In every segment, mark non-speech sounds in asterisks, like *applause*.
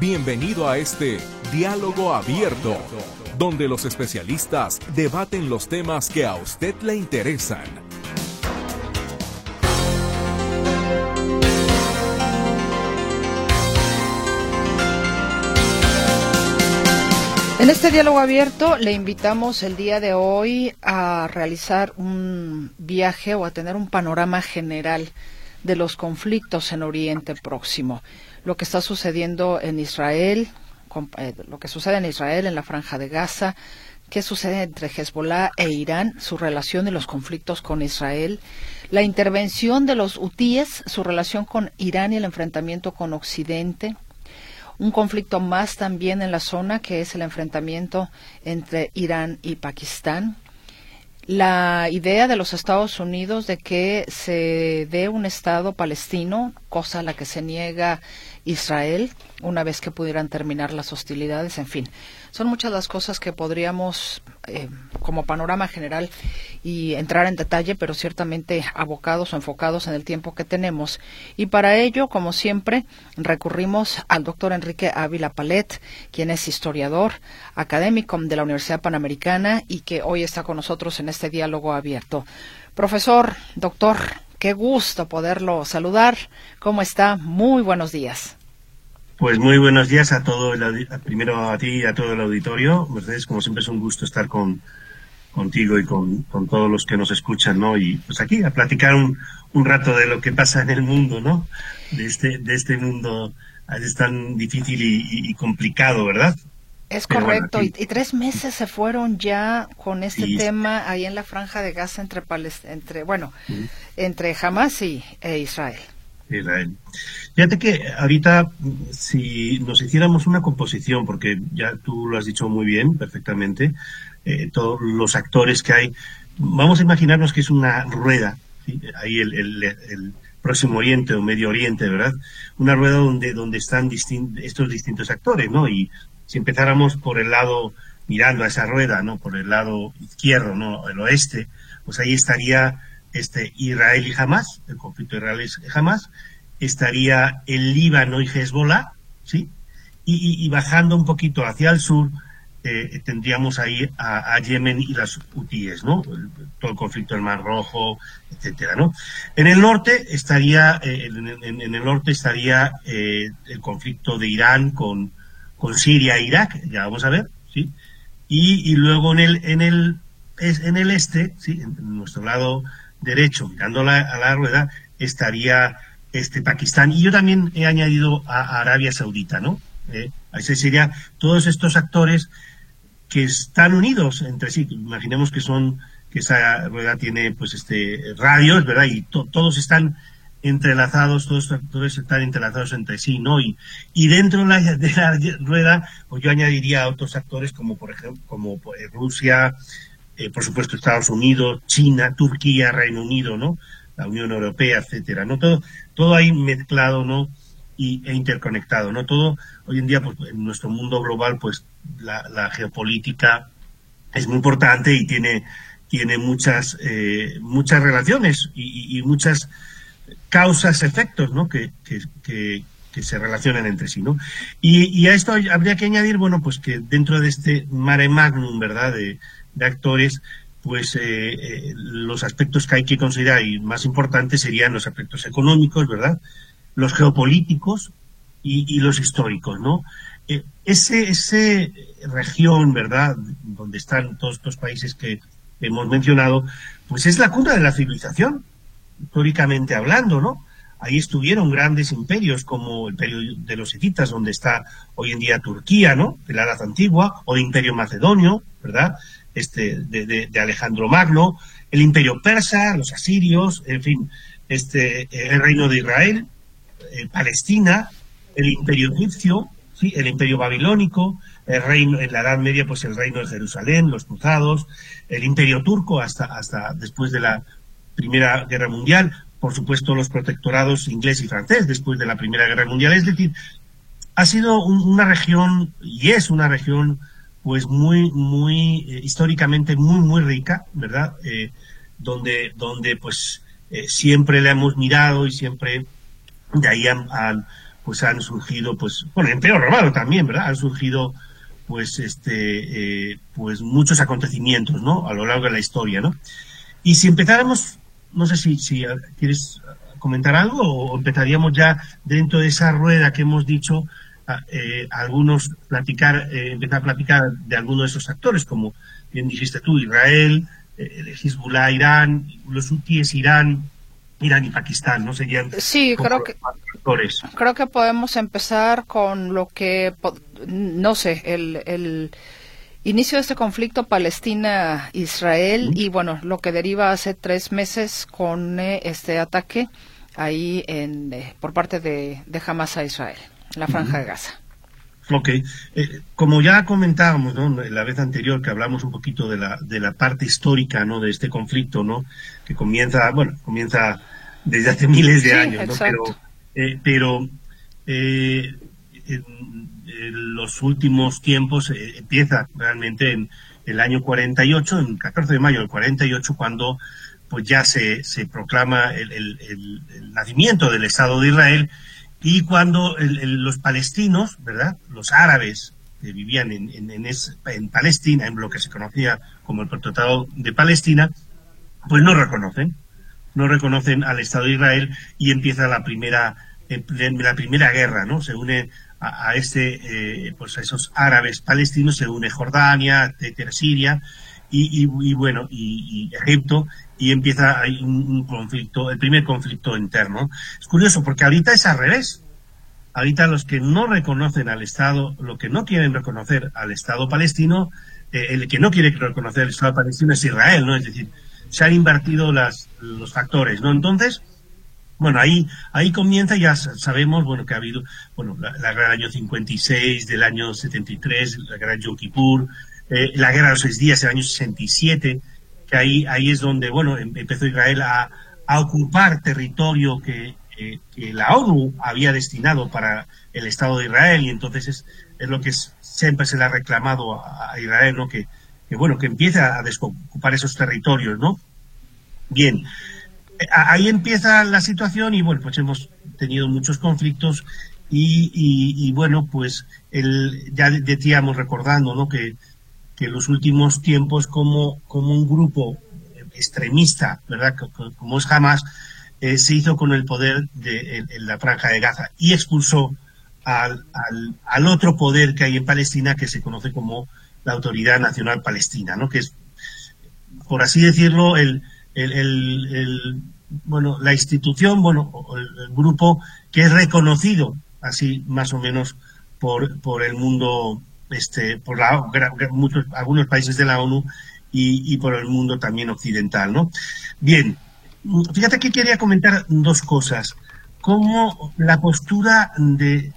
Bienvenido a este diálogo abierto, donde los especialistas debaten los temas que a usted le interesan. En este diálogo abierto le invitamos el día de hoy a realizar un viaje o a tener un panorama general de los conflictos en Oriente Próximo lo que está sucediendo en Israel, eh, lo que sucede en Israel, en la franja de Gaza, qué sucede entre Hezbollah e Irán, su relación y los conflictos con Israel, la intervención de los hutíes, su relación con Irán y el enfrentamiento con Occidente, un conflicto más también en la zona que es el enfrentamiento entre Irán y Pakistán, la idea de los Estados Unidos de que se dé un Estado palestino, cosa a la que se niega Israel una vez que pudieran terminar las hostilidades, en fin. Son muchas las cosas que podríamos, eh, como panorama general, y entrar en detalle, pero ciertamente abocados o enfocados en el tiempo que tenemos. Y para ello, como siempre, recurrimos al doctor Enrique Ávila Palet, quien es historiador, académico de la Universidad Panamericana y que hoy está con nosotros en este diálogo abierto. Profesor, doctor, Qué gusto poderlo saludar. ¿Cómo está? Muy buenos días. Pues muy buenos días a todo el primero a ti y a todo el auditorio. Mercedes, como siempre es un gusto estar con contigo y con, todos los que nos escuchan, ¿no? Y pues aquí a platicar un, un rato de lo que pasa en el mundo, ¿no? De este, de este mundo es tan difícil y complicado, ¿verdad? Es correcto, y, tres meses se fueron ya con este tema ahí en la franja de Gaza entre, entre bueno, entre Hamas y, e Israel. Israel. Fíjate que ahorita, si nos hiciéramos una composición, porque ya tú lo has dicho muy bien, perfectamente, eh, todos los actores que hay, vamos a imaginarnos que es una rueda, ahí el, el, Próximo Oriente o Medio Oriente, ¿verdad? Una rueda donde, donde están estos distintos actores, ¿no? Y si empezáramos por el lado, mirando a esa rueda, ¿no? Por el lado izquierdo, ¿no? El oeste, pues ahí estaría este Israel y Hamas, el conflicto Israel y Hamas, estaría el Líbano y Hezbollah, ¿sí? Y, bajando un poquito hacia el sur, eh, tendríamos ahí a, Yemen y las hutíes, ¿no? todo el conflicto del Mar Rojo, etcétera, ¿no? En el norte estaría, eh, en, el norte estaría eh, el conflicto de Irán con, con Siria e Irak, ya vamos a ver, ¿sí? Y, luego en el, en el, en el este, ¿sí? En nuestro lado derecho, mirando a la rueda, estaría este Pakistán. Y yo también he añadido a, Arabia Saudita, ¿no? Eh, ahí sería todos estos actores que están unidos entre sí. Imaginemos que son, que esa rueda tiene pues este radios, ¿verdad? Y todos están entrelazados, todos los actores están entrelazados entre sí, ¿no? Y, y dentro de la, rueda, pues yo añadiría a otros actores como, por ejemplo, como pues, Rusia, eh, por supuesto Estados Unidos, China, Turquía, Reino Unido, ¿no? La Unión Europea, etcétera, ¿no? Todo, todo ahí mezclado, ¿no? Y, e interconectado, ¿no? Todo, hoy en día, pues en nuestro mundo global, pues la, geopolítica es muy importante y tiene, tiene muchas, eh, muchas relaciones y, y muchas causas, efectos, ¿no? Que, que, se relacionan entre sí, ¿no? Y, a esto habría que añadir, bueno, pues que dentro de este mare magnum, ¿verdad?, de, actores, pues eh, eh, los aspectos que hay que considerar y más importantes serían los aspectos económicos, ¿verdad?, los geopolíticos y, los históricos, ¿no? Eh, ese, ese región, ¿verdad?, donde están todos estos países que hemos mencionado, pues es la cuna de la civilización, históricamente hablando, ¿no? Ahí estuvieron grandes imperios como el imperio de los hititas, donde está hoy en día Turquía, ¿no? De la edad antigua, o el imperio macedonio, ¿verdad? Este, de, Alejandro Magno, el imperio persa, los asirios, en fin, este, el reino de Israel, eh, Palestina, el imperio egipcio, ¿sí? el imperio babilónico, el reino, en la Edad Media, pues el reino de Jerusalén, los cruzados, el imperio turco hasta, hasta después de la Primera Guerra Mundial, por supuesto los protectorados inglés y francés después de la Primera Guerra Mundial. Es decir, ha sido una región y es una región pues muy, muy eh, históricamente muy, muy rica, ¿verdad? Eh, donde, donde pues eh, siempre le hemos mirado y siempre de ahí han, pues han surgido, pues, bueno, en Imperio Romano también, ¿verdad? Han surgido, pues, este, pues muchos acontecimientos, ¿no? A lo largo de la historia, ¿no? Y si empezáramos, no sé si, si quieres comentar algo o empezaríamos ya dentro de esa rueda que hemos dicho, eh, algunos platicar, eh, empezar a platicar de algunos de esos actores, como bien dijiste tú, Israel, eh, Hezbollah, Irán, los hutíes, Irán, Irán y Pakistán, ¿no? Serían sí, creo que, creo que podemos empezar con lo que, no sé, el, el inicio de este conflicto Palestina-Israel y bueno, lo que deriva hace tres meses con eh, este ataque ahí en, eh, por parte de, de Hamas a Israel, la franja de Gaza. Ok, eh, como ya comentábamos ¿no? la vez anterior que hablamos un poquito de la, de la parte histórica ¿no? de este conflicto, ¿no? que comienza, bueno, comienza desde hace *laughs* miles de años, ¿no? pero, eh, pero eh, en, los últimos tiempos empieza realmente en el año 48, en 14 de mayo del 48, cuando pues ya se, se proclama el, el, el nacimiento del Estado de Israel y cuando los palestinos, ¿verdad? Los árabes que vivían en, en, Palestina, en lo que se conocía como el Protectorado de Palestina, pues no reconocen, no reconocen al Estado de Israel y empieza la primera, eh, la primera guerra, ¿no? Se une a, este, eh, pues a esos árabes palestinos, se une Jordania, Siria, y, y, bueno, y, Egipto, y empieza ahí un, conflicto, el primer conflicto interno. Es curioso porque ahorita es al revés. Ahorita los que no reconocen al Estado, lo que no quieren reconocer al Estado palestino, eh, el que no quiere reconocer al Estado palestino es Israel, ¿no? Es decir, se han invertido las, los factores, ¿no? Entonces, bueno, ahí, ahí comienza, ya sabemos, bueno, que ha habido, bueno, la, guerra del año 56, del año 73, la guerra de Yom Kippur, eh, la guerra de los seis días, el año 67, que ahí, ahí es donde, bueno, em, empezó Israel a, ocupar territorio que, la ONU había destinado para el Estado de Israel y entonces es, es lo que siempre se le ha reclamado a, Israel, ¿no? Que, bueno, que empiece a desocupar esos territorios, ¿no? Bien, eh, ahí empieza la situación y bueno, pues hemos tenido muchos conflictos y, bueno, pues el, ya decíamos recordando, ¿no? Que que en los últimos tiempos como, como un grupo extremista, ¿verdad? Como es Hamas, eh, se hizo con el poder de la franja de Gaza y expulsó al, al, otro poder que hay en Palestina que se conoce como la Autoridad Nacional Palestina, ¿no? Que es, por así decirlo, el, el, el, bueno, la institución, bueno, el, grupo que es reconocido así más o menos por, por el mundo este, por la, muchos, algunos países de la ONU y, por el mundo también occidental, ¿no? Bien, fíjate que quería comentar dos cosas. Como la postura de,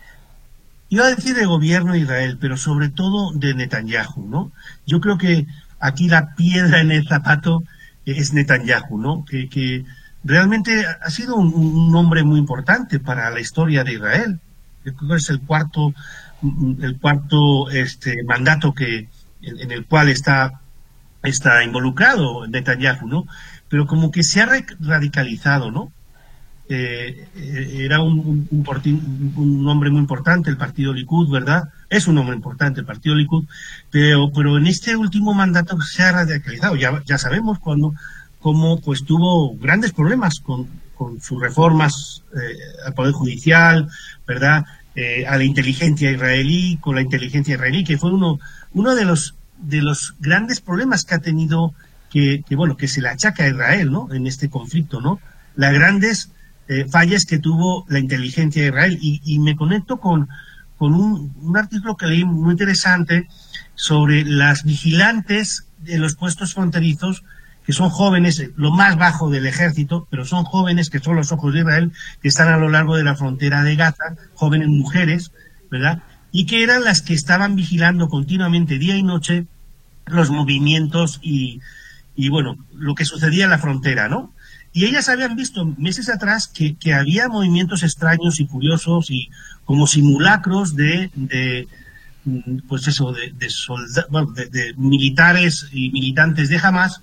iba a decir de gobierno de Israel, pero sobre todo de Netanyahu, ¿no? Yo creo que aquí la piedra en el zapato es Netanyahu, ¿no? Que, que realmente ha sido un, un, hombre muy importante para la historia de Israel. Yo creo que es el cuarto el cuarto este, mandato que, en, el cual está, está involucrado Netanyahu, ¿no? Pero como que se ha radicalizado, ¿no? Eh, era un, un, hombre muy importante, el partido Likud, ¿verdad? Es un hombre importante el partido Likud, pero, pero en este último mandato se ha radicalizado. Ya, ya sabemos cuando, cómo pues tuvo grandes problemas con, con sus reformas eh, al Poder Judicial, ¿verdad? Eh, a la inteligencia israelí, con la inteligencia israelí, que fue uno, uno de los de los grandes problemas que ha tenido, que, bueno, que se le achaca a Israel, ¿no? En este conflicto, ¿no? Las grandes eh, fallas que tuvo la inteligencia de Israel. Y, me conecto con, con un, un, artículo que leí muy interesante sobre las vigilantes de los puestos fronterizos que son jóvenes, lo más bajo del ejército, pero son jóvenes que son los ojos de Israel, que están a lo largo de la frontera de Gaza, jóvenes mujeres, ¿verdad? Y que eran las que estaban vigilando continuamente día y noche los movimientos y, y bueno, lo que sucedía en la frontera, ¿no? Y ellas habían visto meses atrás que, que había movimientos extraños y curiosos y como simulacros de, de pues eso, de, de, bueno, de, de militares y militantes de Hamas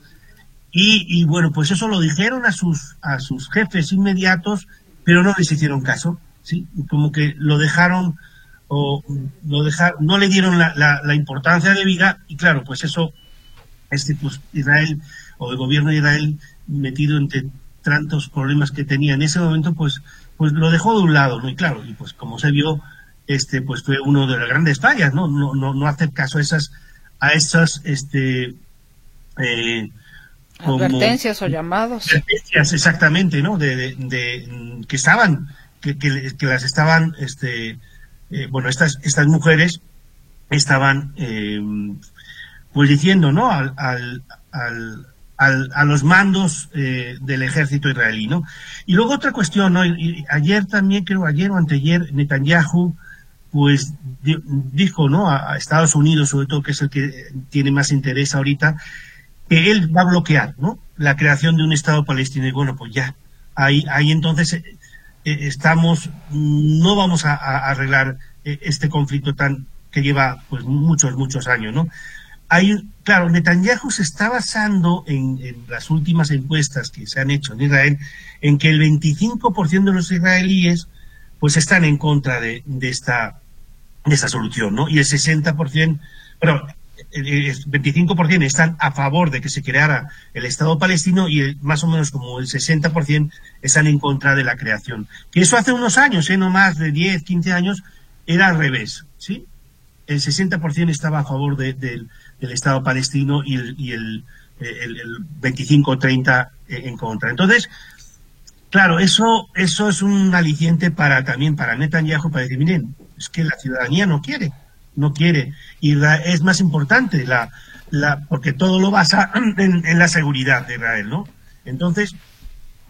y, bueno, pues eso lo dijeron a sus, a sus jefes inmediatos, pero no les hicieron caso. ¿sí? Como que lo dejaron o lo dejaron, no le dieron la, la, importancia de vida y claro, pues eso, este, pues Israel o el gobierno de Israel metido entre tantos problemas que tenía en ese momento, pues, pues lo dejó de un lado, ¿no? Y claro, y pues como se vio, este, pues fue uno de las grandes fallas, ¿no? No, no, no hacer caso a esas, a esas, este, eh, advertencias o llamados. Advertencias, exactamente, ¿no? De, de, que estaban, que, que, las estaban, este, eh, bueno, estas, estas mujeres estaban, eh, pues diciendo, ¿no? Al, al, al, a los mandos eh, del ejército israelí, ¿no? Y luego otra cuestión, ¿no? Ayer también, creo, ayer o anteayer, Netanyahu, pues dijo, ¿no? A, Estados Unidos, sobre todo, que es el que tiene más interés ahorita, que él va a bloquear, ¿no? La creación de un Estado palestino. Y bueno, pues ya, ahí, ahí entonces eh, eh, estamos, no vamos a, arreglar este conflicto tan que lleva pues muchos, muchos años, ¿no? Hay, claro, Netanyahu se está basando en, las últimas encuestas que se han hecho en Israel, en que el 25% de los israelíes pues están en contra de, esta, de esta solución, ¿no? Y el 60%, pero el 25% están a favor de que se creara el Estado palestino y más o menos como el 60% están en contra de la creación. Que eso hace unos años, ¿eh? no más de 10, 15 años, era al revés, ¿sí? El 60% estaba a favor del Estado palestino y el, y el, el, 25-30 en contra. Entonces, claro, eso, eso es un aliciente para también para Netanyahu para decir, miren, es que la ciudadanía no quiere no quiere. Y es más importante, la, la, porque todo lo basa *clears throat* en, la seguridad de Israel, ¿no? Entonces,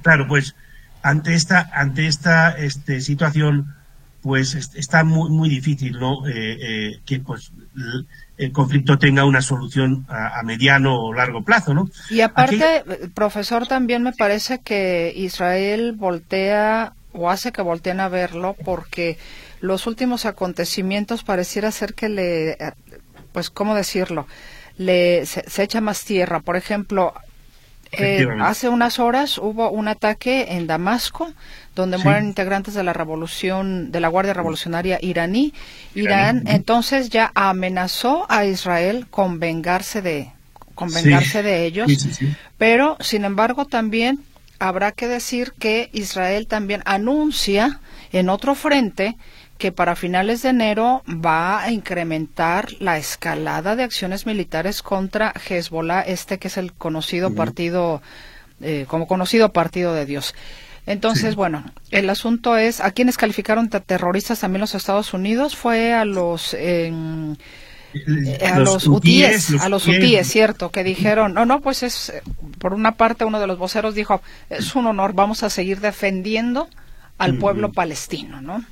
claro, pues ante esta, ante esta este, situación, pues está muy, muy difícil, ¿no? Eh, eh, que pues el conflicto tenga una solución a, mediano o largo plazo, ¿no? Y aparte, profesor, también me parece que Israel voltea o hace que volteen a verlo porque los últimos acontecimientos pareciera ser que le, pues, ¿cómo decirlo? Le, se, echa más tierra. Por ejemplo, eh, hace unas horas hubo un ataque en Damasco donde mueren integrantes de la revolución de la Guardia Revolucionaria iraní. Irán entonces ya amenazó a Israel con vengarse de con vengarse de ellos, pero sin embargo también habrá que decir que Israel también anuncia en otro frente que para finales de enero va a incrementar la escalada de acciones militares contra Hezbollah, este que es el conocido partido, eh, como conocido partido de Dios. Entonces, bueno, el asunto es, ¿a quienes calificaron terroristas también los Estados Unidos? Fue a los... Eh, a los, hutíes, a los hutíes, cierto, que dijeron, no, no, pues es, por una parte uno de los voceros dijo, es un honor, vamos a seguir defendiendo al pueblo palestino, ¿no?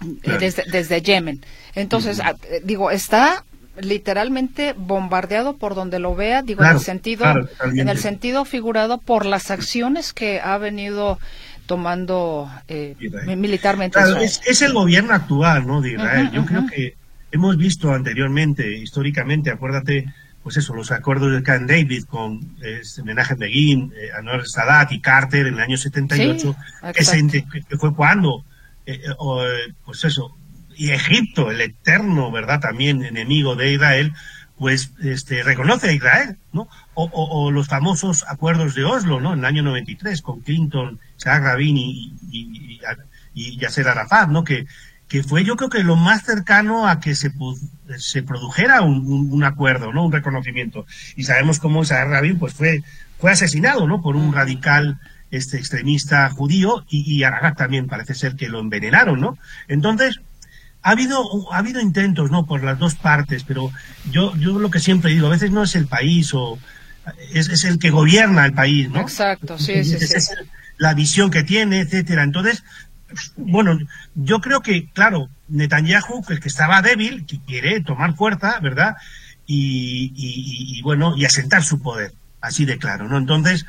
Desde, desde Yemen. Entonces, ah, eh, digo, está literalmente bombardeado por donde lo vea, digo, en el sentido, en el sentido figurado por las acciones que ha venido tomando eh, militarmente. es, el gobierno actual, ¿no, de Israel. Yo creo que hemos visto anteriormente, históricamente, acuérdate, pues eso, los acuerdos de Camp David con este, Menachem Begin, eh, Anwar Sadat y Carter en el año 78, que fue cuando eh, eh, pues eso, y Egipto, el eterno, ¿verdad? También enemigo de Israel, pues este, reconoce a Israel, ¿no? O, los famosos acuerdos de Oslo, ¿no? En el año 93, con Clinton, Isaac Rabin y, y, Yasser Arafat, ¿no? Que, que fue yo creo que lo más cercano a que se, se produjera un, acuerdo, ¿no? Un reconocimiento. Y sabemos cómo Isaac Rabin, pues fue, fue asesinado, ¿no? Por un radical este extremista judío y, y también parece ser que lo envenenaron, ¿no? Entonces, ha habido, ha habido intentos, ¿no? Por las dos partes, pero yo, yo lo que siempre digo, a veces no es el país o es, es el que gobierna el país, ¿no? Exacto, sí, sí, sí. Es la visión que tiene, etcétera. Entonces, bueno, yo creo que, claro, Netanyahu, el que estaba débil, que quiere tomar fuerza, ¿verdad? Y, y, y, bueno, y asentar su poder, así de claro, ¿no? Entonces,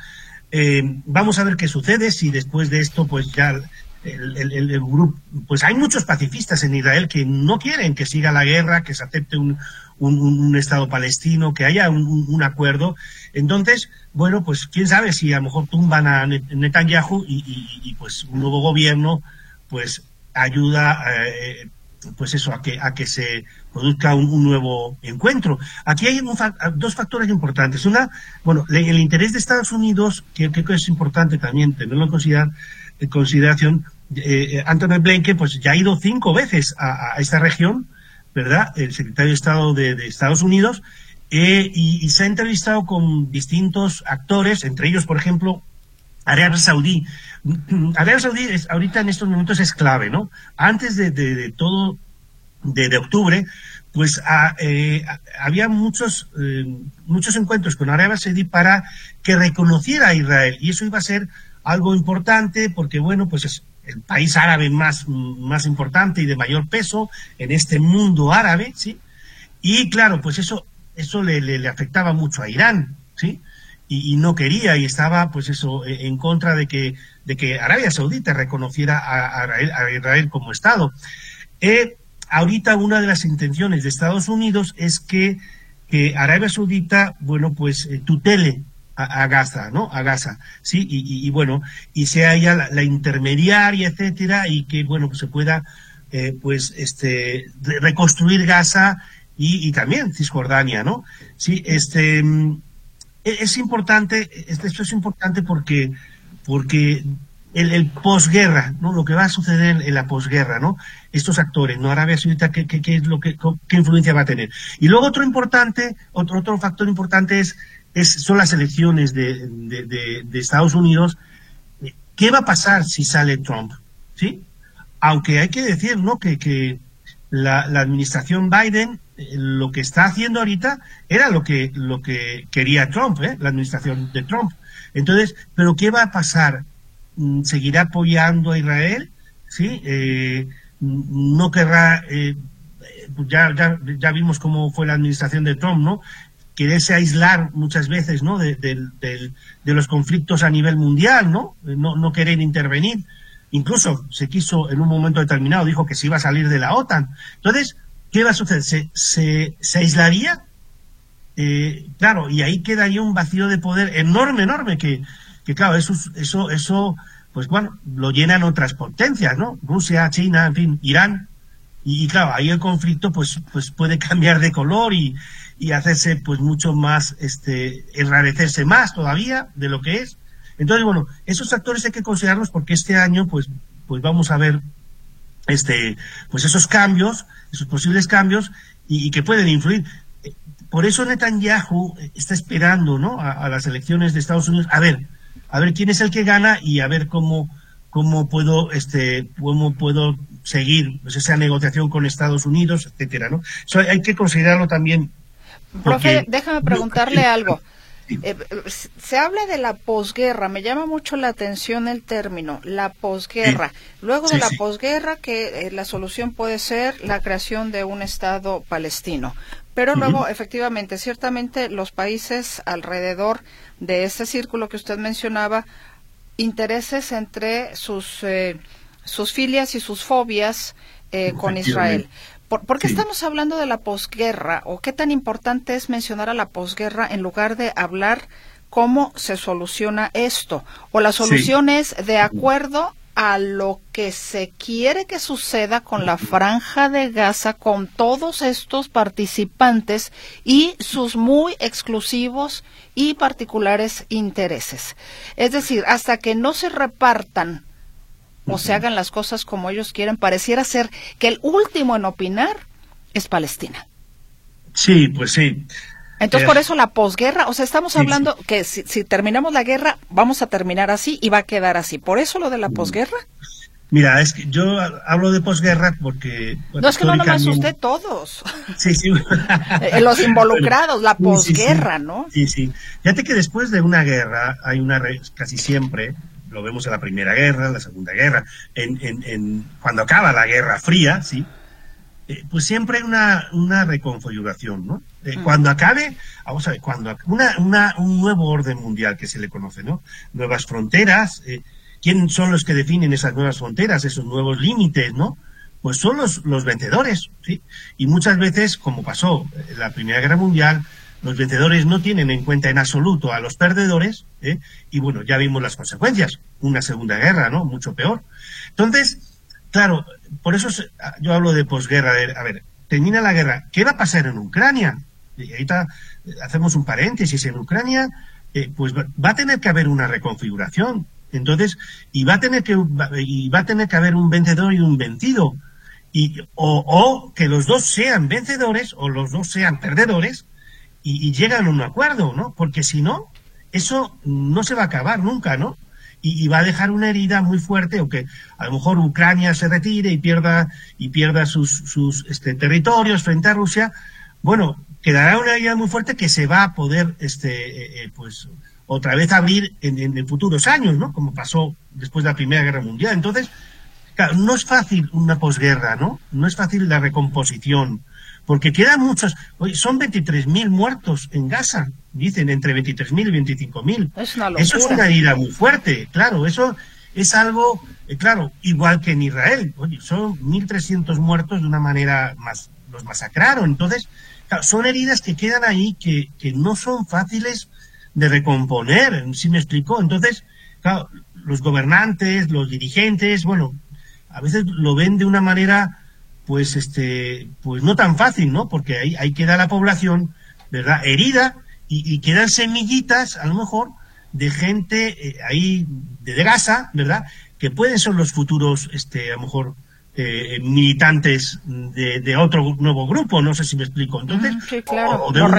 eh, vamos a ver qué sucede si después de esto, pues ya el, grupo, pues hay muchos pacifistas en Israel que no quieren que siga la guerra, que se acepte un, un, Estado palestino, que haya un, acuerdo. Entonces, bueno, pues quién sabe si a lo mejor tumban a Netanyahu y, y, pues un nuevo gobierno, pues ayuda pues eso, a que, a que se produzca un, nuevo encuentro. Aquí hay dos factores importantes. Una, bueno, el interés de Estados Unidos, que creo que es importante también tenerlo en, consideración, eh, Anthony pues ya ha ido cinco veces a, esta región, ¿verdad? El secretario de Estado de, Estados Unidos, eh, y, se ha entrevistado con distintos actores, entre ellos, por ejemplo, Arabia Saudí. Arabia Saudí es, ahorita en estos momentos es clave, ¿no? Antes de, todo, de, octubre, pues eh, había muchos, eh, muchos encuentros con Arabia Saudí para que reconociera a Israel. Y eso iba a ser algo importante porque, bueno, pues es el país árabe más, más importante y de mayor peso en este mundo árabe, ¿sí? Y claro, pues eso, eso le afectaba mucho a Irán, ¿sí? Y, no quería y estaba, pues eso, e, en contra de que, de que Arabia Saudita reconociera a, Israel, como Estado. Eh, ahorita una de las intenciones de Estados Unidos es que, que Arabia Saudita, bueno, pues eh, tutele a, Gaza, ¿no? A Gaza, sí, y, bueno, y sea ella la, intermediaria, etcétera, y que, bueno, pues se pueda, eh, pues, este, reconstruir Gaza y, también Cisjordania, ¿no? Sí, este, mm, es importante, esto es importante porque, porque el, posguerra, ¿no? Lo que va a suceder en la posguerra, ¿no? Estos actores, ¿no? Arabia Saudita, ¿qué, qué, es lo que, qué influencia va a tener? Y luego otro importante, otro, otro factor importante es, es son las elecciones de, de, Estados Unidos. ¿Qué va a pasar si sale Trump? ¿Sí? Aunque hay que decir, ¿no? Que, que la, la administración Biden lo que está haciendo ahorita era lo que, lo que quería Trump, ¿eh? la administración de Trump. Entonces, ¿pero qué va a pasar? Mm, ¿Seguirá apoyando a Israel? ¿Sí? Eh, no querrá, eh, ya, ya, ya vimos cómo fue la administración de Trump, ¿no? Quererse aislar muchas veces, ¿no? De, de, los conflictos a nivel mundial, ¿no? ¿no? No querer intervenir. Incluso se quiso en un momento determinado, dijo que se iba a salir de la OTAN. Entonces, ¿qué va a suceder? ¿Se, se, aislaría? Eh, claro, y ahí quedaría un vacío de poder enorme, enorme, que, que claro, eso, eso, eso, pues bueno, lo llenan otras potencias, ¿no? Rusia, China, en fin, Irán. Y, claro, ahí el conflicto pues, pues puede *laughs* cambiar de color y, y hacerse pues mucho más, este, enrarecerse más todavía de lo que es. Entonces, bueno, esos actores hay que considerarlos porque este año pues, pues vamos a ver este, pues esos cambios, esos posibles cambios y, que pueden influir. Por eso Netanyahu está esperando, ¿no? A, las elecciones de Estados Unidos. A ver, a ver quién es el que gana y a ver cómo, cómo puedo, este, cómo puedo seguir pues, esa negociación con Estados Unidos, etcétera, ¿no? hay que considerarlo también. Profe, déjame preguntarle algo. *clears throat* Eh, se habla de la posguerra, me llama mucho la atención el término, la posguerra. Luego de la posguerra, que eh, la solución puede ser la creación de un Estado palestino. Pero luego, efectivamente, ciertamente los países alrededor de ese círculo que usted mencionaba, intereses entre sus, eh, sus filias y sus fobias con Israel. ¿Por, qué estamos hablando de la posguerra o qué tan importante es mencionar a la posguerra en lugar de hablar cómo se soluciona esto? ¿O la solución es de acuerdo a lo que se quiere que suceda con la franja de Gaza, con todos estos participantes y sus muy exclusivos y particulares intereses? Es decir, hasta que no se repartan o se hagan las cosas como ellos quieren, pareciera ser que el último en opinar es Palestina. Sí, pues sí. Entonces, por eh, eso la posguerra, o sea, estamos hablando que si, terminamos la guerra, vamos a terminar así y va a quedar así. ¿Por eso lo de la mm. posguerra? Mira, es que yo hablo de posguerra porque... no, es que no nomás usted, todos. Sí, sí. *laughs* Eh, los involucrados, la posguerra, ¿no? Sí, sí. Fíjate que después de una guerra hay una, casi siempre, lo vemos en la Primera Guerra, en la Segunda Guerra, en, en, cuando acaba la Guerra Fría, ¿sí? Eh, pues siempre hay una, una reconfiguración, ¿no? Eh. Cuando acabe, vamos a ver, cuando una, una, un nuevo orden mundial que se le conoce, ¿no? Nuevas fronteras, eh, ¿quién son los que definen esas nuevas fronteras, esos nuevos límites, ¿no? Pues son los, los vencedores, ¿sí? Y muchas veces, como pasó en la Primera Guerra Mundial, los vencedores no tienen en cuenta en absoluto a los perdedores, ¿eh? y bueno, ya vimos las consecuencias, una segunda guerra, ¿no? Mucho peor. Entonces, claro, por eso yo hablo de posguerra. A ver, termina la guerra. ¿Qué va a pasar en Ucrania? Y ahorita hacemos un paréntesis. En Ucrania, eh, pues va, a tener que haber una reconfiguración. Entonces, y va a tener que, y va a tener que haber un vencedor y un vencido. Y, o, o que los dos sean vencedores o los dos sean perdedores y, llegan a un acuerdo, ¿no? Porque si no, eso no se va a acabar nunca, ¿no? y, va a dejar una herida muy fuerte, o que a lo mejor Ucrania se retire y pierda, y pierda sus, sus este, territorios frente a Rusia, bueno, quedará una herida muy fuerte que se va a poder, este, eh, eh, pues, otra vez abrir en, en, futuros años, ¿no? Como pasó después de la Primera Guerra Mundial. Entonces, claro, no es fácil una posguerra, ¿no? No es fácil la recomposición porque quedan muchos. Oye, son 23.000 muertos en Gaza, dicen entre 23.000 y 25.000. Es Eso es una herida muy fuerte, claro, eso es algo, eh, claro, igual que en Israel. Oye, son 1.300 muertos de una manera más, los masacraron. Entonces, son heridas que quedan ahí que, que no son fáciles de recomponer, si me explico? Entonces, claro, los gobernantes, los dirigentes, bueno, a veces lo ven de una manera pues este, pues no tan fácil, ¿no? Porque ahí, ahí queda la población, ¿verdad? Herida y, quedan semillitas, a lo mejor, de gente eh, ahí de Gaza, ¿verdad? Que pueden ser los futuros, este, a lo mejor, eh, militantes de, otro nuevo grupo, no sé si me explico. Entonces, sí, claro. los,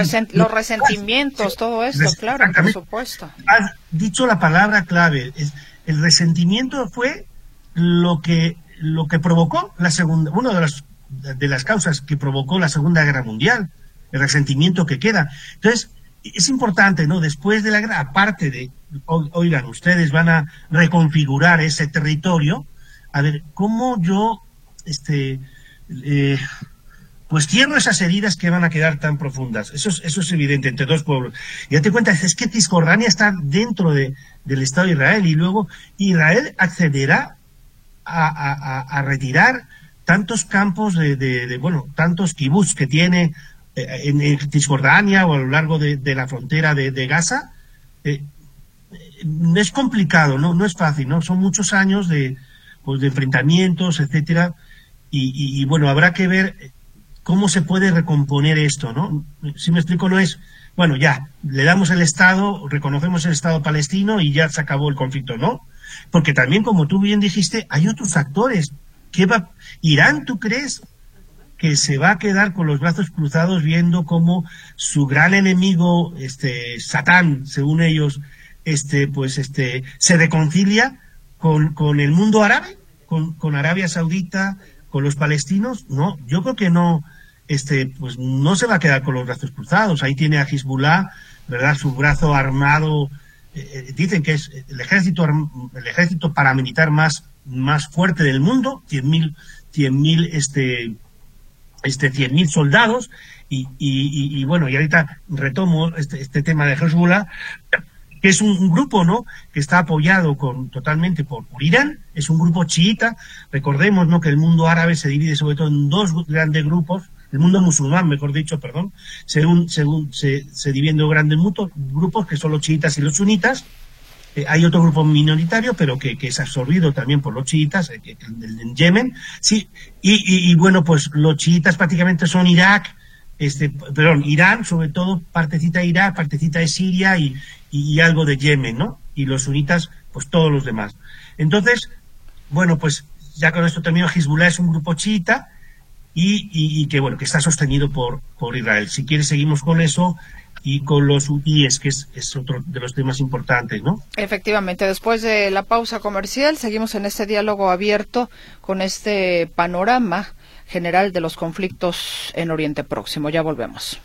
resentimientos, todo esto, claro, por supuesto. Has dicho la palabra clave. Es, el resentimiento fue lo que lo que provocó la segunda, una de las, de las causas que provocó la Segunda Guerra Mundial, el resentimiento que queda. Entonces, es importante, ¿no? Después de la guerra, aparte de, oigan, ustedes van a reconfigurar ese territorio, a ver, ¿cómo yo, este, eh, pues cierro esas heridas que van a quedar tan profundas. Eso es, eso es evidente entre dos pueblos. Y date cuenta, es que Cisjordania está dentro de, del Estado de Israel y luego Israel accederá a, retirar tantos campos de, bueno, tantos kibbutz que tiene eh, en, Cisjordania o a lo largo de, la frontera de, Gaza, eh, es complicado, ¿no? No es fácil, ¿no? Son muchos años de, pues, de enfrentamientos, etcétera, y, bueno, habrá que ver cómo se puede recomponer esto, ¿no? Si me explico, no es, bueno, ya, le damos el Estado, reconocemos el Estado palestino y ya se acabó el conflicto, ¿no? Porque también, como tú bien dijiste, hay otros actores. ¿Qué va? Irán, ¿tú crees que se va a quedar con los brazos cruzados viendo cómo su gran enemigo, este, Satán, según ellos, este, pues, este, se reconcilia con, con el mundo árabe, con, con Arabia Saudita, con los palestinos? No, yo creo que no, este, pues no se va a quedar con los brazos cruzados. Ahí tiene a Hezbollah, ¿verdad? Su brazo armado eh, eh, dicen que es el ejército, el ejército paramilitar más, más fuerte del mundo, 100.000 100 este, este 100.000 soldados, y, y, y, bueno, y ahorita retomo este, este tema de Hezbollah, que es un, grupo, ¿no?, que está apoyado con, totalmente por, por, Irán, es un grupo chiita, recordemos, ¿no?, que el mundo árabe se divide sobre todo en dos grandes grupos, el mundo musulmán, mejor dicho, perdón, según, según se, se dividen en grandes grupos que son los chiitas y los sunitas. Eh, hay otro grupo minoritario, pero que, que, es absorbido también por los chiitas, eh, en Yemen. Sí, y, y, bueno, pues los chiitas prácticamente son Irak, este, perdón, Irán, sobre todo partecita de Irak, partecita de Siria y, y, algo de Yemen, ¿no? Y los sunitas, pues todos los demás. Entonces, bueno, pues ya con esto termino, Hezbollah es un grupo chiita, y, que bueno que está sostenido por, por Israel. Si quieres seguimos con eso y con los UIs, que es, es, otro de los temas importantes, ¿no? Efectivamente, después de la pausa comercial seguimos en este diálogo abierto con este panorama general de los conflictos en Oriente Próximo. Ya volvemos.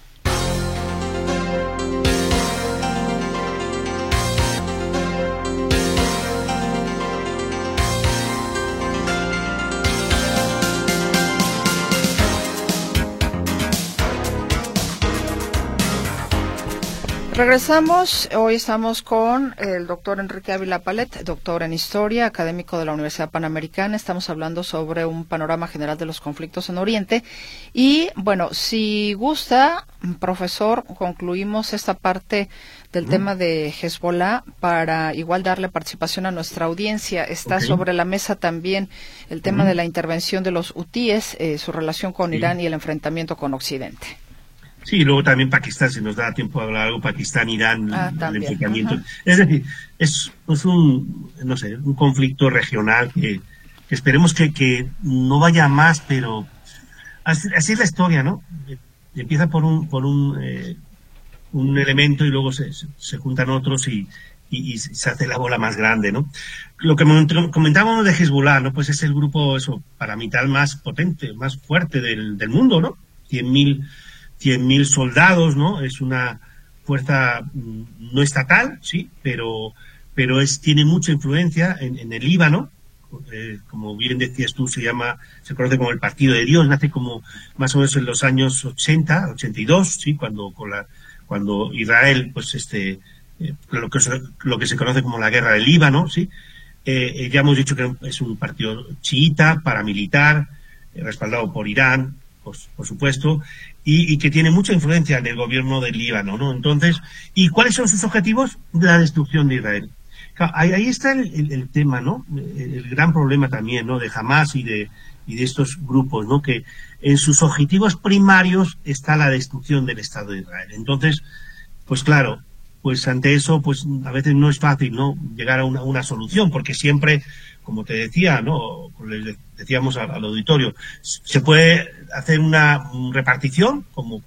Regresamos, hoy estamos con el doctor Enrique Ávila Palet, doctor en Historia, académico de la Universidad Panamericana. Estamos hablando sobre un panorama general de los conflictos en Oriente. Y bueno, si gusta, profesor, concluimos esta parte del tema de Hezbollah para igual darle participación a nuestra audiencia. Está sobre la mesa también el tema de la intervención de los hutíes, eh, su relación con Irán y el enfrentamiento con Occidente. Sí, luego también Pakistán, si nos da tiempo de hablar algo, Pakistán, Irán, ah, el enfrentamiento. Es decir, es, un, no sé, un conflicto regional que, esperemos que, no vaya más, pero así, es la historia, ¿no? Empieza por un, por un, eh, un elemento y luego se, se juntan otros y, y, se hace la bola más grande, ¿no? Lo que comentábamos de Hezbollah, ¿no? Pues es el grupo, eso, para mí tal más potente, más fuerte del, del mundo, ¿no? 100.000 100.000 soldados, ¿no? Es una fuerza mm, no estatal, sí, pero, pero es, tiene mucha influencia en, el Líbano. Eh, como bien decías tú, se llama, se conoce como el Partido de Dios, nace como más o menos en los años 80, 82, sí, cuando, con la, cuando Israel, pues este, eh, lo, que, lo que se conoce como la guerra del Líbano, sí, eh, ya hemos dicho que es un partido chiita, paramilitar, respaldado por Irán, por supuesto, y, que tiene mucha influencia en el gobierno del Líbano, ¿no? Entonces, ¿y cuáles son sus objetivos? La destrucción de Israel. ahí, está el, tema, ¿no? El, gran problema también, ¿no? De Hamas y de, y de estos grupos, ¿no? Que en sus objetivos primarios está la destrucción del Estado de Israel. Entonces, pues claro, pues ante eso, pues a veces no es fácil, ¿no? Llegar a una, una solución, porque siempre como te decía, ¿no? Le decíamos al, auditorio, se puede hacer una repartición como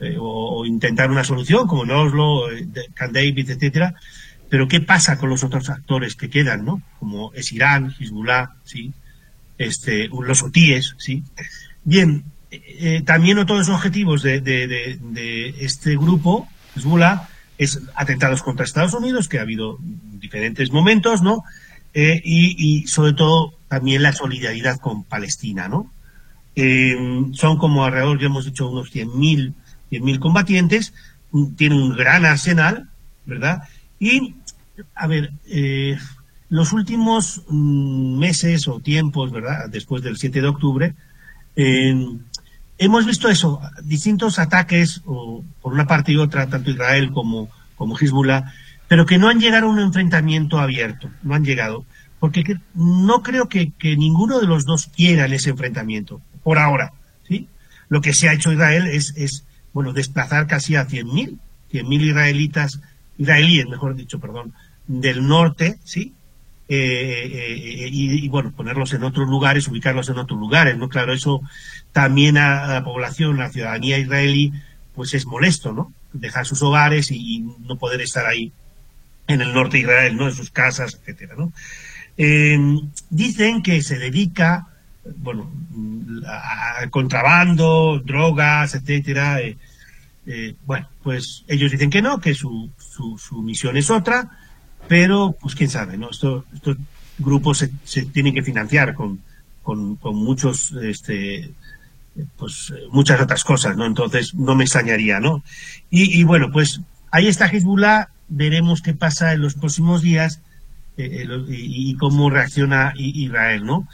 eh, o, intentar una solución como en Oslo, eh, Camp David, etcétera, pero ¿qué pasa con los otros actores que quedan, ¿no? Como es Irán, Hezbollah, ¿sí? Este, los hutíes, ¿sí? Bien, eh, también otro de los objetivos de, de este grupo, Hezbollah, es atentados contra Estados Unidos, que ha habido diferentes momentos, ¿no? Eh, y, sobre todo también la solidaridad con Palestina, ¿no? Eh, son como alrededor, ya hemos dicho, unos 100.000 100 combatientes, tienen un gran arsenal, ¿verdad? Y, a ver, eh, los últimos mm, meses o tiempos, ¿verdad? Después del 7 de octubre, hemos visto eso, distintos ataques, o, por una parte y otra, tanto Israel como, como Hezbollah, pero que no han llegado a un enfrentamiento abierto, no han llegado, porque no creo que, ninguno de los dos quiera ese enfrentamiento, por ahora, ¿sí? Lo que se ha hecho Israel es, es bueno, desplazar casi a 100.000, 100.000 israelitas, israelíes, mejor dicho, perdón, del norte, ¿sí? Eh, eh, eh, y, bueno, ponerlos en otros lugares, ubicarlos en otros lugares, ¿no? Claro, eso también a, la población, a la ciudadanía israelí, pues es molesto, ¿no? Dejar sus hogares y no poder estar ahí en el norte de Israel, ¿no? En sus casas, etcétera, ¿no? Eh, dicen que se dedica, bueno, a contrabando, drogas, etcétera. Eh, eh, bueno, pues ellos dicen que no, que su, su, misión es otra, pero pues quién sabe, ¿no? estos grupos se, tienen que financiar con, con, con muchos, este, pues muchas otras cosas, ¿no? Entonces no me extrañaría, ¿no? Y, y bueno, pues ahí está Hezbollah veremos qué pasa en los próximos días eh, eh, y, cómo reacciona Israel, ¿no?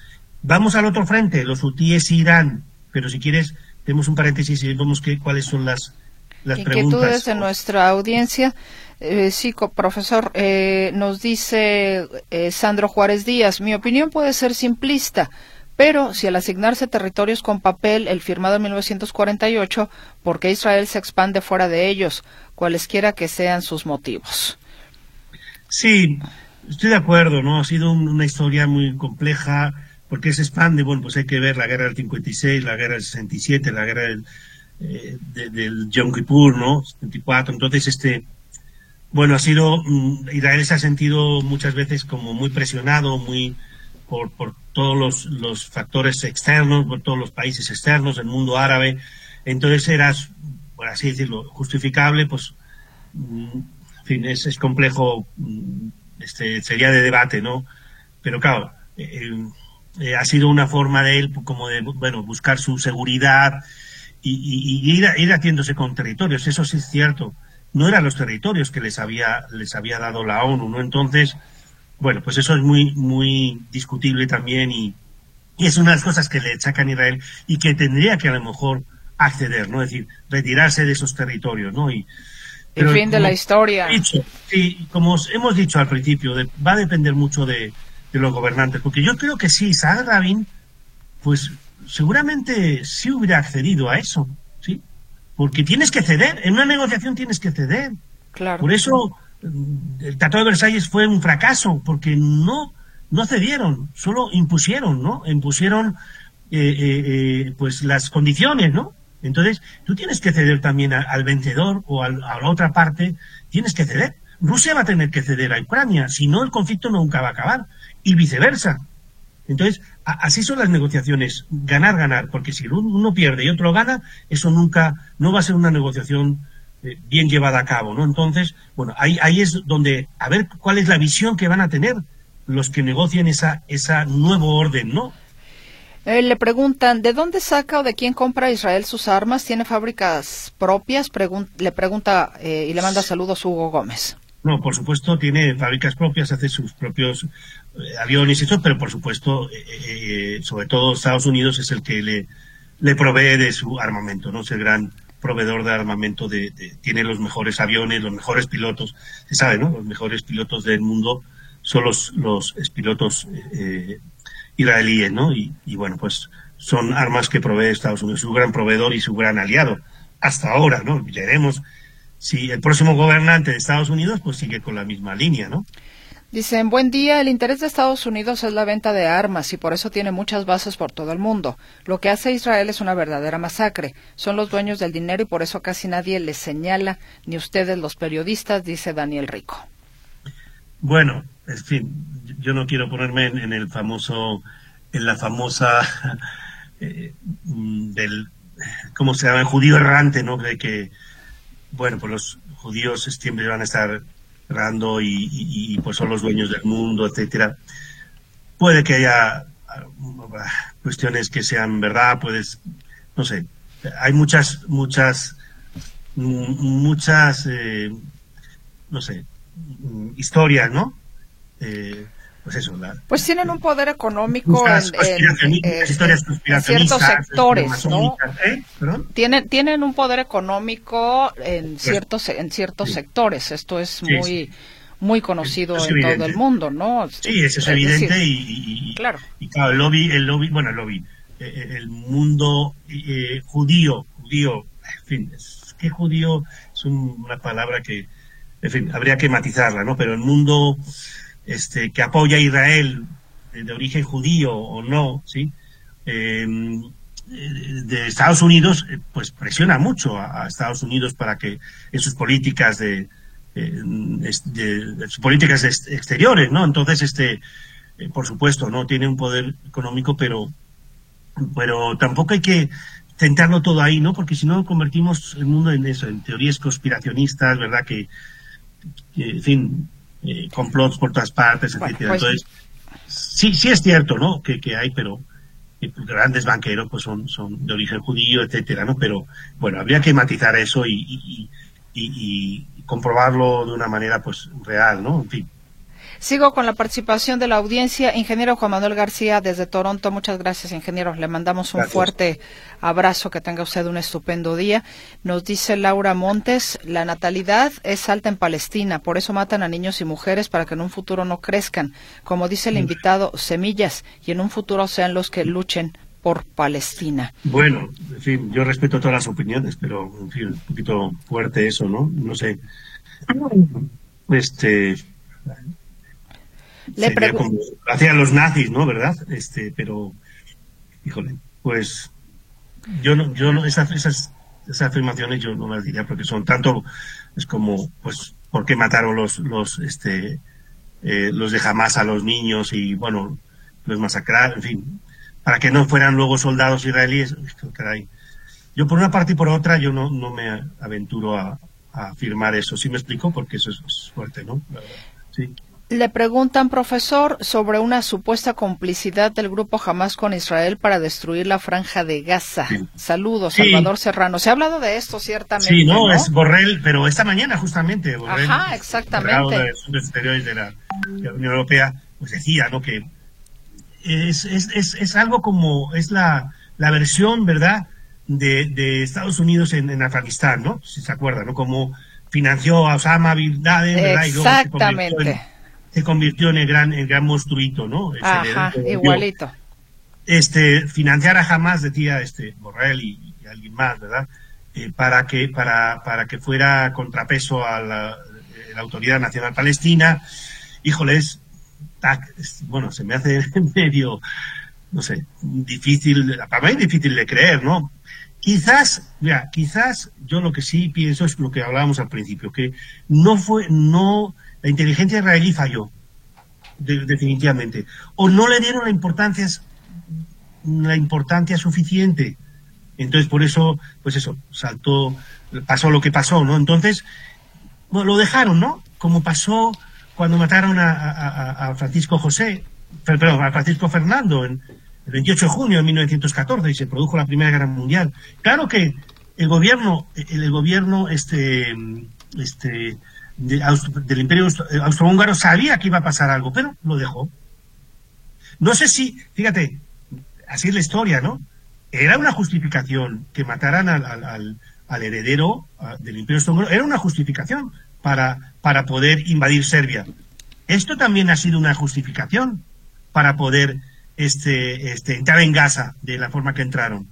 Vamos al otro frente, los hutíes Irán, pero si quieres, tenemos un paréntesis y vemos que, cuáles son las, las Inquietudes de nuestra audiencia. Eh, sí, profesor, eh, nos dice Sandro Juárez Díaz, mi opinión puede ser simplista, pero si al asignarse territorios con papel, el firmado en 1948, ¿por qué Israel se expande fuera de ellos? cualesquiera que sean sus motivos. Sí, estoy de acuerdo, ¿no? Ha sido una historia muy compleja, porque se expande, bueno, pues hay que ver la guerra del 56, la guerra del 67, la guerra del, eh, del Yom Kippur, ¿no? 74, entonces este, bueno, ha sido, mm, Israel se ha sentido muchas veces como muy presionado, muy, por, por todos los, factores externos, por todos los países externos, el mundo árabe, entonces era por así decirlo, justificable, pues, mm, en fin, es, complejo, mm, este, sería de debate, ¿no? Pero claro, eh, eh, ha sido una forma de él como de, bueno, buscar su seguridad y, ir, ir haciéndose con territorios, eso sí es cierto. no eran los territorios que les había, les había dado la ONU, ¿no? Entonces, bueno, pues eso es muy, muy discutible también y, es una de las cosas que le achacan a Israel y que tendría que a lo mejor acceder, ¿no? Es decir, retirarse de esos territorios, ¿no? Y, el fin de la historia. sí, como hemos dicho al principio, va a depender mucho de, los gobernantes, porque yo creo que sí, Isaac Rabin, pues seguramente sí hubiera accedido a eso, ¿sí? Porque tienes que ceder, en una negociación tienes que ceder. Claro. Por eso el Tratado de Versalles fue un fracaso, porque no, no cedieron, solo impusieron, ¿no? Impusieron eh, eh, eh, pues las condiciones, ¿no? Entonces, tú tienes que ceder también al vencedor o a la otra parte, tienes que ceder. Rusia va a tener que ceder a Ucrania, si no el conflicto nunca va a acabar, y viceversa. Entonces, así son las negociaciones, ganar, ganar, porque si uno pierde y otro gana, eso nunca, no va a ser una negociación bien llevada a cabo, ¿no? Entonces, bueno, ahí, ahí es donde, a ver cuál es la visión que van a tener los que negocian esa, esa nuevo orden, ¿no? Eh, le preguntan, ¿de dónde saca o de quién compra Israel sus armas? ¿Tiene fábricas propias? le pregunta eh, y le manda saludos Hugo Gómez. No, por supuesto, tiene fábricas propias, hace sus propios eh, aviones y eso, pero por supuesto, sobre todo Estados Unidos es el que le, le provee de su armamento, ¿no? Es el gran proveedor de armamento, de, tiene los mejores aviones, los mejores pilotos, se sabe, ¿no? Los mejores pilotos del mundo son los, los pilotos israelíes, ¿no? Y, bueno, pues son armas que provee Estados Unidos, su gran proveedor y su gran aliado. Hasta ahora, ¿no? Veremos si el próximo gobernante de Estados Unidos pues sigue con la misma línea, ¿no? Dicen, buen día, el interés de Estados Unidos es la venta de armas y por eso tiene muchas bases por todo el mundo. Lo que hace Israel es una verdadera masacre. Son los dueños del dinero y por eso casi nadie les señala, ni ustedes los periodistas, dice Daniel Rico. Bueno, en fin, yo no quiero ponerme en, el famoso, en la famosa *laughs* eh, del, ¿cómo se llama? El judío errante, ¿no? De que, bueno, pues los judíos siempre van a estar errando y, pues son los dueños del mundo, etcétera. Puede que haya ah, cuestiones que sean verdad, puedes, no sé, hay muchas, muchas, muchas, eh, no sé, historias, ¿no? Eh, pues eso, pues tienen un poder económico en, ciertos sectores, ¿no? ¿eh? Tienen tienen un poder económico en ciertos en ciertos sectores. Esto es muy muy conocido en todo el mundo, ¿no? Sí, eso es, evidente y, claro. y claro, el lobby, el lobby, bueno, el lobby, eh, el mundo judío, judío, en fin, es que judío es una palabra que, en fin, habría que matizarla, ¿no? Pero el mundo este, que apoya a Israel de origen judío o no, ¿sí? Em, de Estados Unidos, eh, pues presiona mucho a, Estados Unidos para que en sus políticas de, sus políticas exteriores, ¿no? Entonces, este, eh, por supuesto, no tiene un poder económico, pero, pero tampoco hay que tentarlo todo ahí, ¿no? Porque si no convertimos el mundo en eso, en teorías conspiracionistas, ¿verdad? Que en fin, eh, complots por todas partes, etcétera. Pues Entonces, sí, sí es cierto, ¿no? Que, que hay, pero eh, grandes banqueros pues son, son de origen judío, etcétera, ¿no? Pero bueno, habría que matizar eso y, y, y, y comprobarlo de una manera pues real, ¿no? En fin. Sigo con la participación de la audiencia. Ingeniero Juan Manuel García desde Toronto. Muchas gracias, ingeniero. Le mandamos un fuerte abrazo. Que tenga usted un estupendo día. Nos dice Laura Montes, la natalidad es alta en Palestina. Por eso matan a niños y mujeres para que en un futuro no crezcan. Como dice el invitado, semillas y en un futuro sean los que luchen por Palestina. Bueno, en fin, yo respeto todas las opiniones, pero en fin, un poquito fuerte eso, ¿no? No sé. Este, le como hacían los nazis, ¿no? ¿Verdad? Este, pero, híjole, pues yo no, yo no, esas, esas, esas afirmaciones yo no las diría porque son tanto, es como, pues, ¿por qué mataron los, los, este, eh, los de Hamas a los niños y, bueno, los masacraron, en fin, para que no fueran luego soldados israelíes, caray. Yo por una parte y por otra yo no, no me aventuro a, a afirmar eso, ¿sí me explico? Porque eso es fuerte, ¿no? Sí. Le preguntan, profesor, sobre una supuesta complicidad del grupo Hamas con Israel para destruir la franja de Gaza. Saludos, Salvador Serrano. Se ha hablado de esto, ciertamente. Sí, no, es Borrell, pero esta mañana justamente. Borrell, Ajá, exactamente. De, de la, Unión Europea, pues decía, ¿no? Que es, es, es, es algo como, es la, la versión, ¿verdad? De, de Estados Unidos en, en Afganistán, ¿no? Si se acuerda, ¿no? Como financió a Osama Bin Laden, ¿verdad? Exactamente se convirtió en el gran, el gran monstruito, ¿no? Ajá, igualito. Este, financiar a jamás, decía este Borrell y, alguien más, ¿verdad? Eh, para que, para, para que fuera contrapeso a la, Autoridad Nacional Palestina. Híjoles, bueno, se me hace *laughs* medio, no sé, difícil, para mí difícil de creer, ¿no? Quizás, mira, quizás yo lo que sí pienso es lo que hablábamos al principio, que no fue, no, la inteligencia israelí falló, definitivamente. O no le dieron la importancia, la importancia suficiente. Entonces, por eso, pues eso, saltó, pasó lo que pasó, ¿no? Entonces, bueno, lo dejaron, ¿no? Como pasó cuando mataron a, Francisco José, perdón, a Francisco Fernando en el 28 de junio de 1914 y se produjo la Primera Guerra Mundial. Claro que el gobierno, el gobierno, este, este, del Imperio eh, Austrohúngaro sabía que iba a pasar algo, pero lo dejó. No sé si, fíjate, así es la historia, ¿no? Era una justificación que mataran al, heredero del Imperio Austrohúngaro, era una justificación para, para poder invadir Serbia. Esto también ha sido una justificación para poder este, este, entrar en Gaza de la forma que entraron.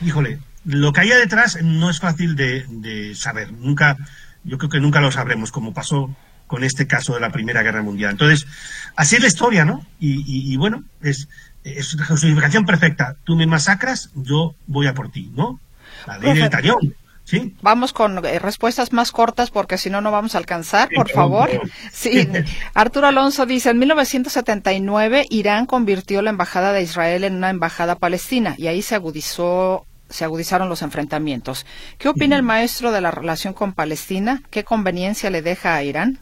Híjole, lo que hay detrás no es fácil de, de saber. Nunca, yo creo que nunca lo sabremos, como pasó con este caso de la Primera Guerra Mundial. Entonces, así es la historia, ¿no? Y, bueno, es, es justificación perfecta. Tú me masacras, yo voy a por ti, ¿no? La ley del tallón. ¿Sí? Vamos con eh, respuestas más cortas porque si no, no vamos a alcanzar, por favor. Sí, *laughs* Arturo Alonso dice, en 1979 Irán convirtió la embajada de Israel en una embajada palestina y ahí se agudizó se agudizaron los enfrentamientos. ¿Qué opina el maestro de la relación con Palestina? ¿Qué conveniencia le deja a Irán?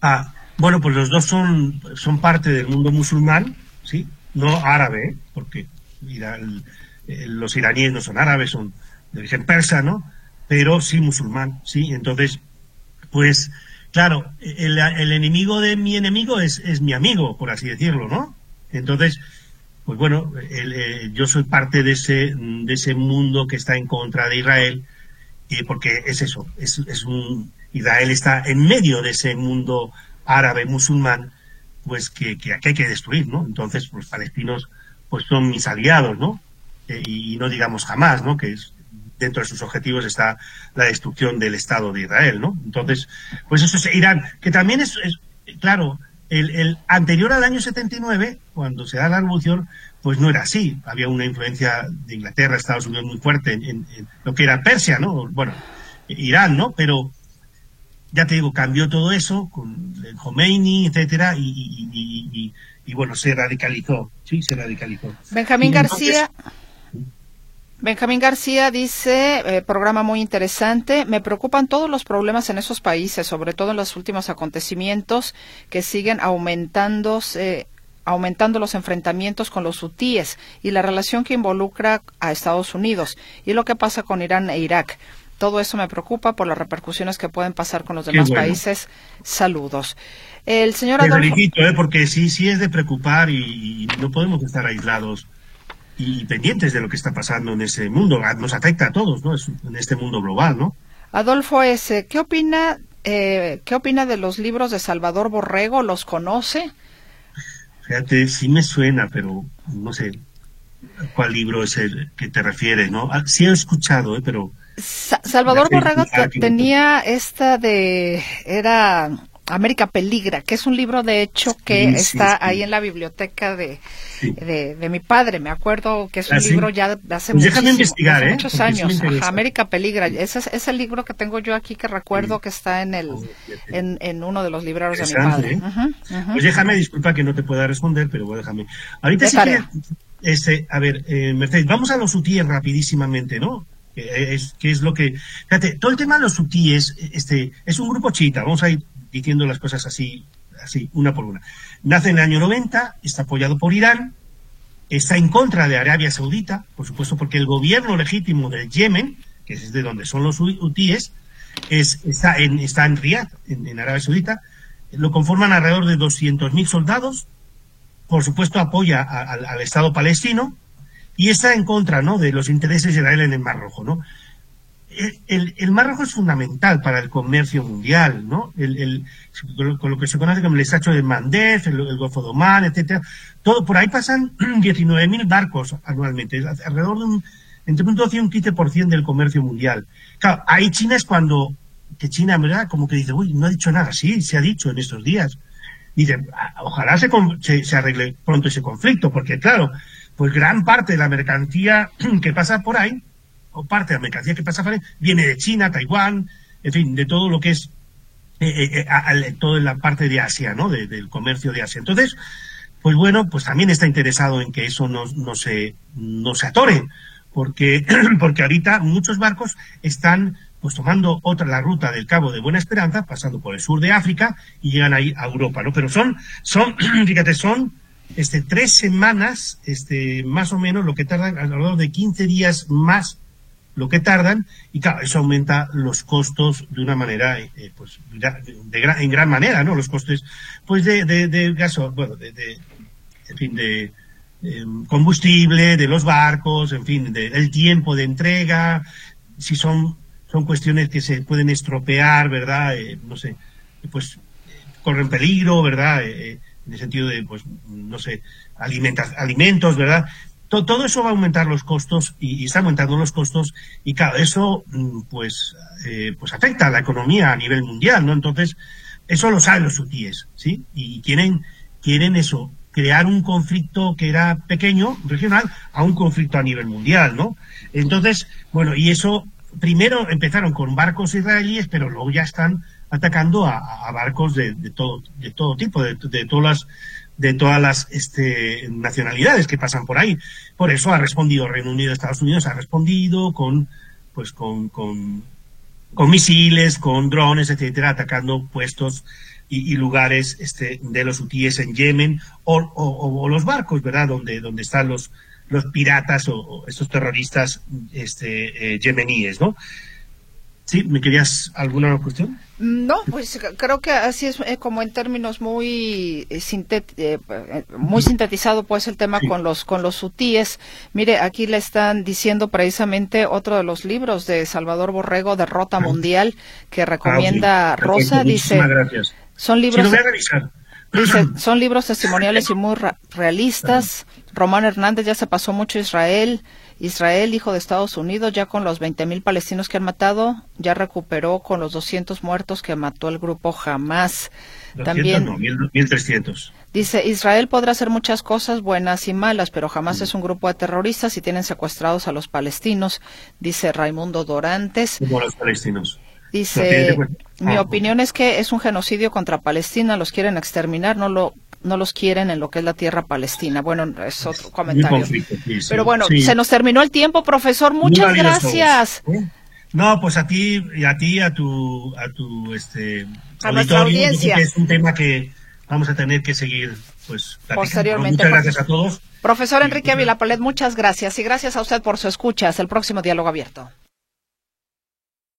Ah, bueno, pues los dos son, son parte del mundo musulmán, ¿sí? No árabe, porque los iraníes no son árabes, son de origen persa, ¿no? Pero sí musulmán, ¿sí? Entonces, pues, claro, el, el enemigo de mi enemigo es, es mi amigo, por así decirlo, ¿no? Entonces, pues bueno, eh, yo soy parte de ese, de ese mundo que está en contra de Israel, y porque es eso, es, es un, Israel está en medio de ese mundo árabe musulmán, pues que, que hay que destruir, ¿no? Entonces, los palestinos, pues son mis aliados, ¿no? Eh, y, no digamos jamás, ¿no? Que es, dentro de sus objetivos está la destrucción del Estado de Israel, ¿no? Entonces, pues eso es Irán, que también es, es claro, el, anterior al año 79, cuando se da la revolución, pues no era así. Había una influencia de Inglaterra, Estados Unidos muy fuerte en, lo que era Persia, ¿no? Bueno, Irán, ¿no? Pero ya te digo, cambió todo eso con el Khomeini, etcétera, y, bueno, se radicalizó, sí, se radicalizó. Benjamín García. Benjamín García dice, eh, programa muy interesante, me preocupan todos los problemas en esos países, sobre todo en los últimos acontecimientos que siguen aumentándose aumentando los enfrentamientos con los hutíes y la relación que involucra a Estados Unidos y lo que pasa con Irán e Irak. Todo eso me preocupa por las repercusiones que pueden pasar con los demás países. Saludos. El señor Adolfo... ¿eh? porque sí, sí es de preocupar y no podemos estar aislados y pendientes de lo que está pasando en ese mundo. Nos afecta a todos, ¿no? En este mundo global, ¿no? Adolfo S., ¿qué opina, eh, ¿qué opina de los libros de Salvador Borrego? ¿Los conoce? Fíjate, sí me suena, pero no sé cuál libro es el que te refieres, ¿no? Ah, sí he escuchado, ¿eh? pero... Salvador Borrego tenía esta de... era América Peligra, que es un libro de hecho que está ahí en la biblioteca de, de, mi padre. Me acuerdo que es un ah, libro ya de hace, pues ¿eh? muchos años. América Peligra. Ese es, el libro que tengo yo aquí que recuerdo que está en el en, en uno de los libreros de mi padre. ¿eh? Pues déjame, disculpa que no te pueda responder, pero bueno, déjame. Ahorita sí que, este, a ver, eh, Mercedes, vamos a los UTIs rapidísimamente, ¿no? que es, que es lo que... Fíjate, todo el tema de los UTIs, este, es un grupo chita, vamos a ir diciendo las cosas así, así, una por una. Nace en el año 90, está apoyado por Irán, está en contra de Arabia Saudita, por supuesto, porque el gobierno legítimo del Yemen, que es de donde son los hutíes, es, está, en, está en Riyadh, en, Arabia Saudita, lo conforman alrededor de 200.000 soldados, por supuesto apoya al Estado palestino y está en contra ¿no? de los intereses de Israel en el Mar Rojo. ¿no? El, el, Mar Rojo es fundamental para el comercio mundial, ¿no? El, con lo que se conoce como el estrecho de Mandef, el, Golfo de Oman, etcétera. Todo, por ahí pasan *clears throat* 19.000 barcos anualmente, alrededor de un, entre un 12 y un 15% del comercio mundial. Claro, ahí China es cuando, que China, ¿verdad? Como que dice, uy, no ha dicho nada. Sí, se ha dicho en estos días. Dice, ah, ojalá se, se, arregle pronto ese conflicto, porque claro, pues gran parte de la mercancía *clears throat* que pasa por ahí, o parte de la mercancía que pasa por ahí, viene de China, Taiwán, en fin, de todo lo que es eh, eh, eh toda la parte de Asia, ¿no? del comercio de Asia. Entonces, pues bueno, pues también está interesado en que eso no, no, se, no se atore, porque, *clears throat* porque ahorita muchos barcos están pues tomando otra la ruta del Cabo de Buena Esperanza, pasando por el sur de África y llegan ahí a Europa, ¿no? Pero son, son, *clears throat* fíjate, son este tres semanas, este, más o menos lo que tardan, alrededor de 15 días más lo que tardan, y claro, eso aumenta los costos de una manera, eh, pues, de, en gran manera, ¿no? Los costes, pues, de, de, de bueno, de, de, en fin, de, combustible, de los barcos, en fin, del tiempo de entrega, si son, son cuestiones que se pueden estropear, ¿verdad? Eh, no sé, pues corren peligro, ¿verdad? Eh, eh, en el sentido de, pues, no sé, alimentos, ¿verdad? Todo, eso va a aumentar los costos y, está aumentando los costos y claro, eso mm, pues, pues afecta a la economía a nivel mundial, ¿no? Entonces, eso lo saben los hutíes, ¿sí? Y quieren, quieren eso, crear un conflicto que era pequeño, regional, a un conflicto a nivel mundial, ¿no? Entonces, bueno, y eso, primero empezaron con barcos israelíes, pero luego ya están atacando a, barcos de, todo, de todo tipo, de, todas las de todas las este, nacionalidades que pasan por ahí. Por eso ha respondido Reino Unido, Estados Unidos ha respondido con, pues con, con, misiles, con drones, etcétera, atacando puestos y, lugares este, de los hutíes en Yemen o, los barcos, ¿verdad? Donde, donde están los, los piratas o, estos terroristas este, eh, yemeníes, ¿no? ¿Sí? ¿Me querías alguna cuestión? No, pues creo que así es eh, como en términos muy eh, muy sintetizado pues el tema con los con los hutíes. Mire, aquí le están diciendo precisamente otro de los libros de Salvador Borrego, Derrota Mundial, que recomienda ah, Rosa, dice son libros. Dice, son libros testimoniales y muy realistas. Román Hernández ya se pasó mucho a Israel. Israel, hijo de Estados Unidos, ya con los 20.000 palestinos que han matado, ya recuperó con los 200 muertos que mató el grupo Hamas. También no, 1.300. Dice, Israel podrá hacer muchas cosas buenas y malas, pero jamás es un grupo de terroristas y tienen secuestrados a los palestinos, dice Raimundo Dorantes. Como los palestinos. Dice, mi ah, opinión es que es un genocidio contra Palestina, los quieren exterminar, no lo no los quieren en lo que es la tierra palestina. Bueno, es otro comentario. Pero bueno, se nos terminó el tiempo, profesor. Muchas gracias. No, pues a ti y a ti a tu a tu este a nuestra audiencia. es un tema que vamos a tener que seguir pues posteriormente. Muchas gracias a todos. Profesor Enrique Vilapalet, muchas gracias y gracias a usted por su escucha. Hasta el próximo diálogo abierto.